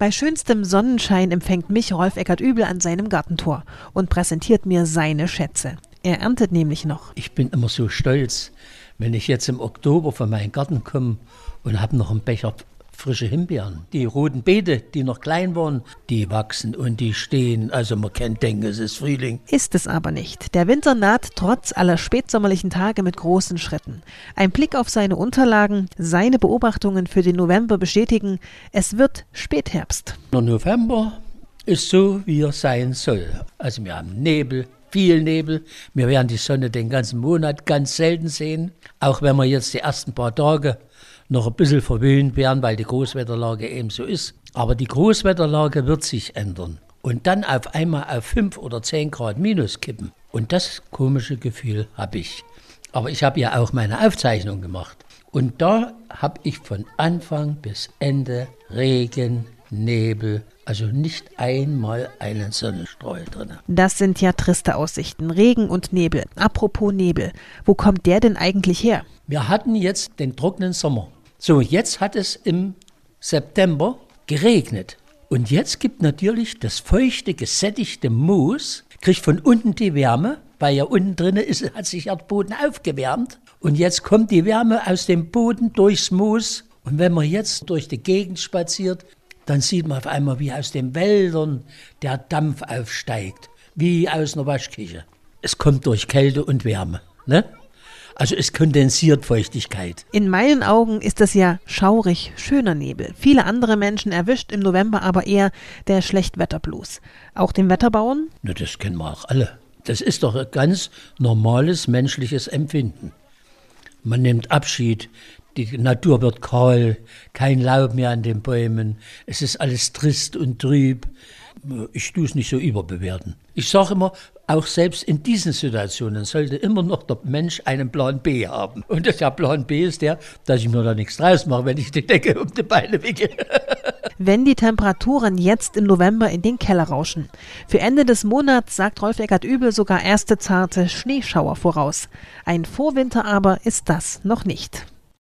Bei schönstem Sonnenschein empfängt mich Rolf Eckert Übel an seinem Gartentor und präsentiert mir seine Schätze. Er erntet nämlich noch. Ich bin immer so stolz, wenn ich jetzt im Oktober von meinem Garten komme und habe noch einen Becher frische Himbeeren. Die roten Beete, die noch klein waren, die wachsen und die stehen. Also man kann denken, es ist Frühling. Ist es aber nicht. Der Winter naht trotz aller spätsommerlichen Tage mit großen Schritten. Ein Blick auf seine Unterlagen, seine Beobachtungen für den November bestätigen, es wird Spätherbst. Der November ist so, wie er sein soll. Also wir haben Nebel, viel Nebel. Wir werden die Sonne den ganzen Monat ganz selten sehen. Auch wenn wir jetzt die ersten paar Tage noch ein bisschen verwöhnt werden, weil die Großwetterlage eben so ist. Aber die Großwetterlage wird sich ändern und dann auf einmal auf 5 oder 10 Grad minus kippen. Und das komische Gefühl habe ich. Aber ich habe ja auch meine Aufzeichnung gemacht. Und da habe ich von Anfang bis Ende Regen, Nebel, also nicht einmal einen Sonnenstrahl drin. Das sind ja triste Aussichten. Regen und Nebel. Apropos Nebel, wo kommt der denn eigentlich her? Wir hatten jetzt den trockenen Sommer. So, jetzt hat es im September geregnet. Und jetzt gibt natürlich das feuchte, gesättigte Moos, kriegt von unten die Wärme, weil ja unten drin ist, hat sich der Boden aufgewärmt. Und jetzt kommt die Wärme aus dem Boden durchs Moos. Und wenn man jetzt durch die Gegend spaziert, dann sieht man auf einmal, wie aus den Wäldern der Dampf aufsteigt, wie aus einer Waschküche. Es kommt durch Kälte und Wärme. Ne? Also es kondensiert Feuchtigkeit. In meinen Augen ist das ja schaurig schöner Nebel. Viele andere Menschen erwischt im November aber eher der Schlechtwetterblues. Auch den Wetterbauern? Na, das kennen wir auch alle. Das ist doch ein ganz normales menschliches Empfinden. Man nimmt Abschied, die Natur wird kahl, kein Laub mehr an den Bäumen, es ist alles trist und trüb. Ich tue es nicht so überbewerten. Ich sage immer, auch selbst in diesen Situationen sollte immer noch der Mensch einen Plan B haben. Und der Plan B ist der, dass ich mir da nichts draus mache, wenn ich die Decke um die Beine wickel. wenn die Temperaturen jetzt im November in den Keller rauschen. Für Ende des Monats sagt Rolf Eckert Übel sogar erste zarte Schneeschauer voraus. Ein Vorwinter aber ist das noch nicht.